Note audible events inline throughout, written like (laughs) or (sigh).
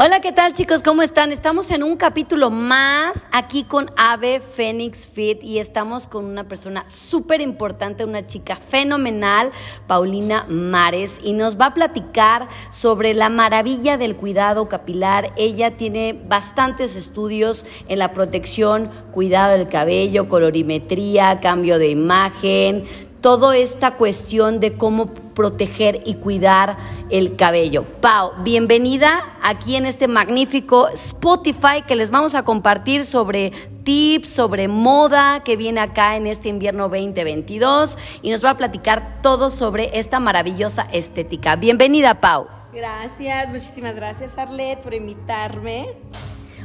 Hola, ¿qué tal chicos? ¿Cómo están? Estamos en un capítulo más aquí con Ave Phoenix Fit y estamos con una persona súper importante, una chica fenomenal, Paulina Mares, y nos va a platicar sobre la maravilla del cuidado capilar. Ella tiene bastantes estudios en la protección, cuidado del cabello, colorimetría, cambio de imagen, toda esta cuestión de cómo proteger y cuidar el cabello. Pau, bienvenida aquí en este magnífico Spotify que les vamos a compartir sobre tips, sobre moda que viene acá en este invierno 2022 y nos va a platicar todo sobre esta maravillosa estética. Bienvenida, Pau. Gracias, muchísimas gracias Arlet por invitarme.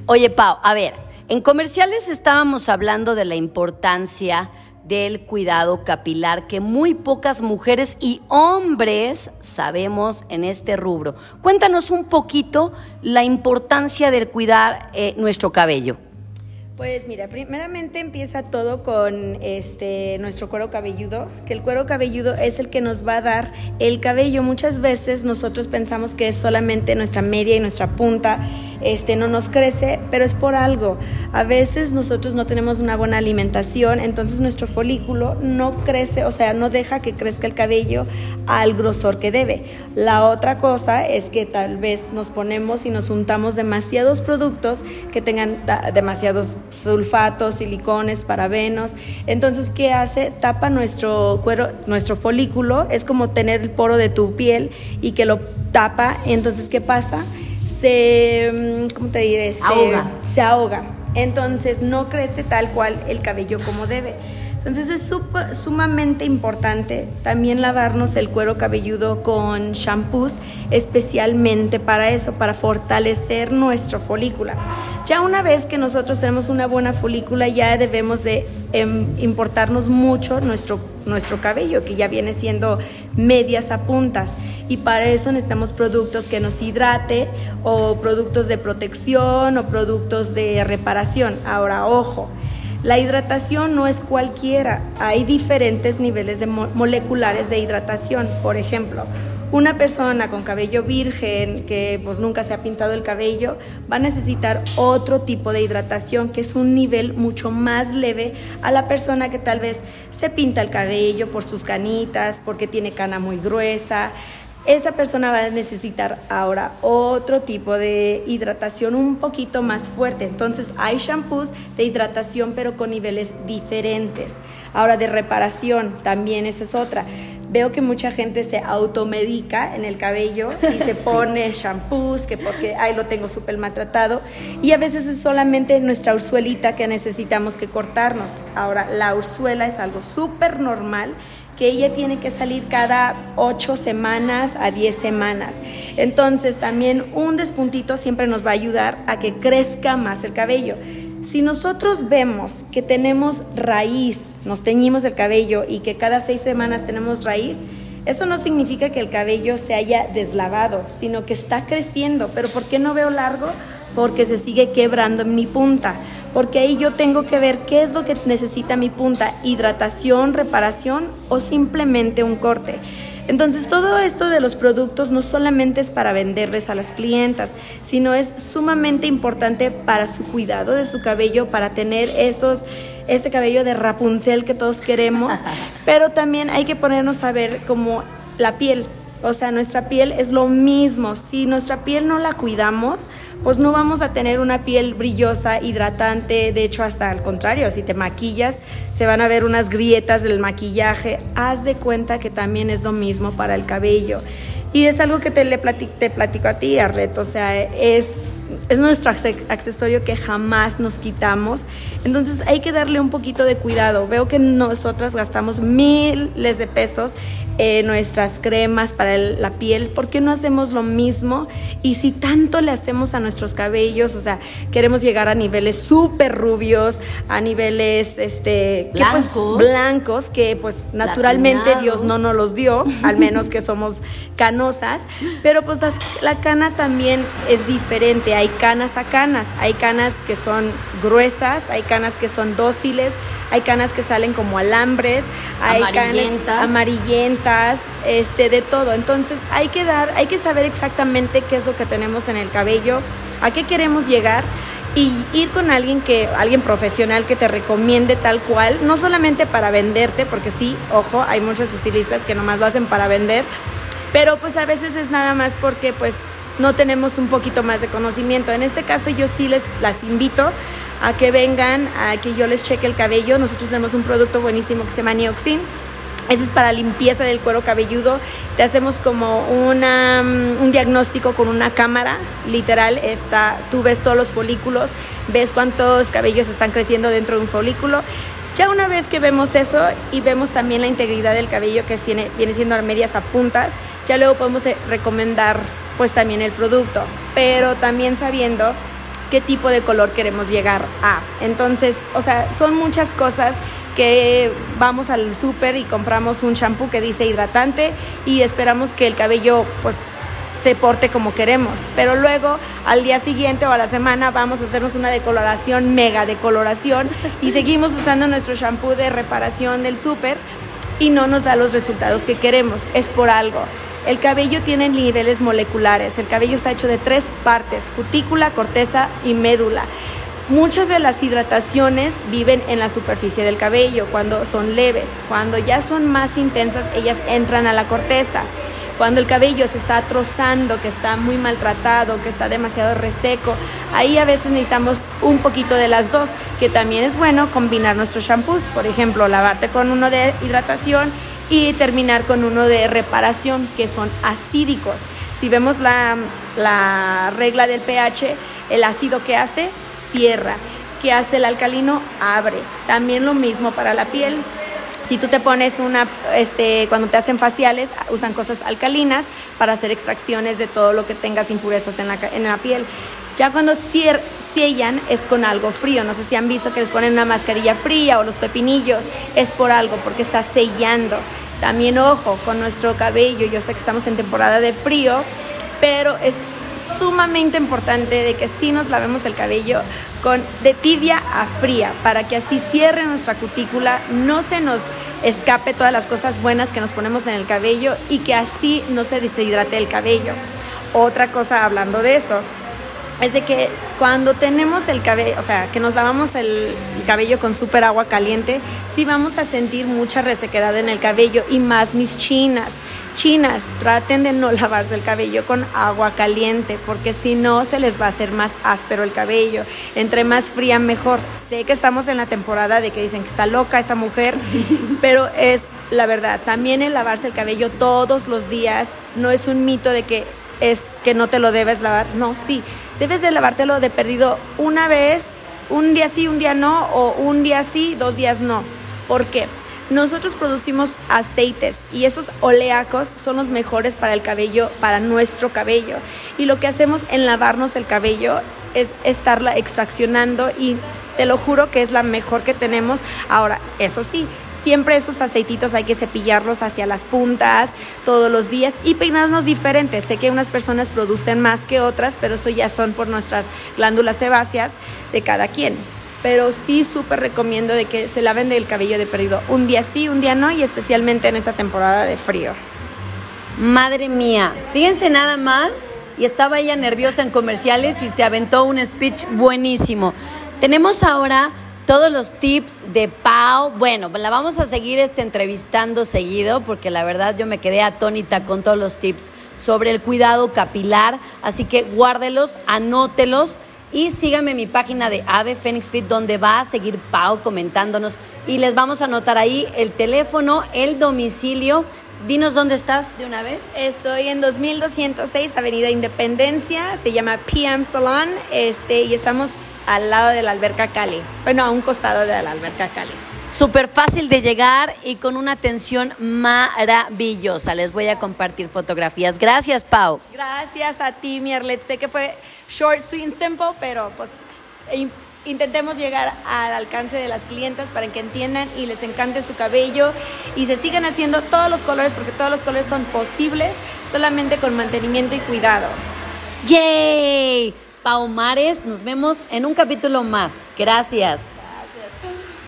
Oye, Pau, a ver, en comerciales estábamos hablando de la importancia del cuidado capilar que muy pocas mujeres y hombres sabemos en este rubro. Cuéntanos un poquito la importancia del cuidar eh, nuestro cabello. Pues mira, primeramente empieza todo con este nuestro cuero cabelludo, que el cuero cabelludo es el que nos va a dar el cabello. Muchas veces nosotros pensamos que es solamente nuestra media y nuestra punta, este no nos crece, pero es por algo. A veces nosotros no tenemos una buena alimentación, entonces nuestro folículo no crece, o sea, no deja que crezca el cabello al grosor que debe. La otra cosa es que tal vez nos ponemos y nos untamos demasiados productos que tengan demasiados sulfatos, silicones, parabenos. Entonces, ¿qué hace? Tapa nuestro cuero, nuestro folículo, es como tener el poro de tu piel y que lo tapa. Entonces, ¿qué pasa? Se, mm, ¿cómo te diré? Se ahoga. Se ahoga. Entonces, no crece tal cual el cabello como debe. Entonces es sumamente importante también lavarnos el cuero cabelludo con shampoos especialmente para eso, para fortalecer nuestro folícula. Ya una vez que nosotros tenemos una buena folícula, ya debemos de em, importarnos mucho nuestro, nuestro cabello, que ya viene siendo medias a puntas. Y para eso necesitamos productos que nos hidrate o productos de protección o productos de reparación. Ahora, ojo, la hidratación no es cualquiera, hay diferentes niveles de moleculares de hidratación. Por ejemplo, una persona con cabello virgen que pues nunca se ha pintado el cabello va a necesitar otro tipo de hidratación que es un nivel mucho más leve a la persona que tal vez se pinta el cabello por sus canitas, porque tiene cana muy gruesa, esa persona va a necesitar ahora otro tipo de hidratación un poquito más fuerte. Entonces hay shampoos de hidratación pero con niveles diferentes. Ahora de reparación también esa es otra. Veo que mucha gente se automedica en el cabello y se (laughs) pone shampoos que porque ahí lo tengo súper maltratado y a veces es solamente nuestra ursuelita que necesitamos que cortarnos. Ahora la ursuela es algo súper normal que ella tiene que salir cada 8 semanas a 10 semanas. Entonces también un despuntito siempre nos va a ayudar a que crezca más el cabello. Si nosotros vemos que tenemos raíz, nos teñimos el cabello y que cada 6 semanas tenemos raíz, eso no significa que el cabello se haya deslavado, sino que está creciendo. Pero ¿por qué no veo largo? Porque se sigue quebrando en mi punta porque ahí yo tengo que ver qué es lo que necesita mi punta, hidratación, reparación o simplemente un corte. Entonces todo esto de los productos no solamente es para venderles a las clientas, sino es sumamente importante para su cuidado de su cabello, para tener esos este cabello de Rapunzel que todos queremos, (laughs) pero también hay que ponernos a ver como la piel. O sea, nuestra piel es lo mismo. Si nuestra piel no la cuidamos, pues no vamos a tener una piel brillosa, hidratante. De hecho, hasta al contrario, si te maquillas, se van a ver unas grietas del maquillaje. Haz de cuenta que también es lo mismo para el cabello. Y es algo que te, le platico, te platico a ti, Arret. O sea, es, es nuestro accesorio que jamás nos quitamos. Entonces hay que darle un poquito de cuidado. Veo que nosotras gastamos miles de pesos en nuestras cremas para la piel. ¿Por qué no hacemos lo mismo? Y si tanto le hacemos a nuestros cabellos, o sea, queremos llegar a niveles súper rubios, a niveles este, pues, blancos. Que, blancos, que pues naturalmente Dios no nos los dio, al menos que somos canosos (laughs) canosas, pero pues la cana también es diferente, hay canas a canas, hay canas que son gruesas, hay canas que son dóciles, hay canas que salen como alambres, hay amarillentas. canas amarillentas, este, de todo. Entonces hay que dar, hay que saber exactamente qué es lo que tenemos en el cabello, a qué queremos llegar y ir con alguien que alguien profesional que te recomiende tal cual, no solamente para venderte, porque sí, ojo, hay muchos estilistas que nomás lo hacen para vender, pero pues a veces es nada más porque pues no tenemos un poquito más de conocimiento. En este caso yo sí les las invito a que vengan, a que yo les cheque el cabello. Nosotros tenemos un producto buenísimo que se llama Neoxin ese es para limpieza del cuero cabelludo. Te hacemos como una, mm, un diagnóstico con una cámara, literal. Está, tú ves todos los folículos, ves cuántos cabellos están creciendo dentro de un folículo. Ya una vez que vemos eso y vemos también la integridad del cabello que tiene, viene siendo medias a puntas, ya luego podemos eh, recomendar pues también el producto, pero también sabiendo qué tipo de color queremos llegar a. Entonces, o sea, son muchas cosas que vamos al súper y compramos un shampoo que dice hidratante y esperamos que el cabello pues se porte como queremos. Pero luego al día siguiente o a la semana vamos a hacernos una decoloración, mega decoloración y (laughs) seguimos usando nuestro shampoo de reparación del súper y no nos da los resultados que queremos. Es por algo. El cabello tiene niveles moleculares. El cabello está hecho de tres partes, cutícula, corteza y médula. Muchas de las hidrataciones viven en la superficie del cabello cuando son leves. Cuando ya son más intensas, ellas entran a la corteza. Cuando el cabello se está trozando, que está muy maltratado, que está demasiado reseco, ahí a veces necesitamos un poquito de las dos, que también es bueno combinar nuestros shampoos. Por ejemplo, lavarte con uno de hidratación y terminar con uno de reparación, que son acídicos. Si vemos la, la regla del pH, el ácido que hace cierra. ¿Qué hace el alcalino? Abre. También lo mismo para la piel. Si tú te pones una, este, cuando te hacen faciales, usan cosas alcalinas para hacer extracciones de todo lo que tengas impurezas en la, en la piel. Ya cuando sellan es con algo frío. No sé si han visto que les ponen una mascarilla fría o los pepinillos. Es por algo, porque está sellando. También ojo con nuestro cabello. Yo sé que estamos en temporada de frío, pero es sumamente importante de que sí nos lavemos el cabello con de tibia a fría para que así cierre nuestra cutícula, no se nos escape todas las cosas buenas que nos ponemos en el cabello y que así no se deshidrate el cabello. Otra cosa hablando de eso, es de que cuando tenemos el cabello, o sea, que nos lavamos el, cabello con súper agua caliente, sí vamos a sentir mucha resequedad en el cabello y más mis chinas. Chinas, traten de no (laughs) lavarse el cabello con agua caliente porque si no se les va a hacer más áspero el cabello. Entre más fría mejor. Sé que estamos en la temporada de que dicen que está loca esta mujer, (laughs) pero es la verdad. También el lavarse el cabello todos los días no es un mito de que es que no te lo debes lavar. No, sí, debes de lavártelo de perdido una vez, un día sí, un día no, o un día sí, dos días no. ¿Por qué? Nosotros producimos aceites y esos oleacos son los mejores para el cabello, para nuestro cabello. Y lo que hacemos en lavarnos el cabello es estarla extraccionando y te lo juro que es la mejor que tenemos. Ahora, eso sí, siempre esos aceititos hay que cepillarlos hacia las puntas todos los días y peinarnos diferentes. Sé que unas personas producen más que otras, pero eso ya son por nuestras glándulas sebáceas de cada quien. Pero sí súper recomiendo de que se laven del cabello de perdido un día sí, un día no y especialmente en esta temporada de frío. Madre mía, fíjense nada más, y estaba ella nerviosa en comerciales y se aventó un speech buenísimo. Tenemos ahora todos los tips de Pau. Bueno, la vamos a seguir este entrevistando seguido porque la verdad yo me quedé atónita con todos los tips sobre el cuidado capilar, así que guárdelos, anótelos y síganme en mi página de Ave Phoenix Fit donde va a seguir Pau comentándonos y les vamos a anotar ahí el teléfono, el domicilio. Dinos dónde estás de una vez. Estoy en 2206 Avenida Independencia, se llama PM Salon, este y estamos al lado de la alberca Cali. Bueno, a un costado de la alberca Cali. Súper fácil de llegar y con una atención maravillosa. Les voy a compartir fotografías. Gracias, Pau. Gracias a ti, Mierlet. Sé que fue short, sweet, simple, pero pues intentemos llegar al alcance de las clientas para que entiendan y les encante su cabello y se sigan haciendo todos los colores porque todos los colores son posibles solamente con mantenimiento y cuidado. ¡Yay! Pau Mares, nos vemos en un capítulo más. Gracias.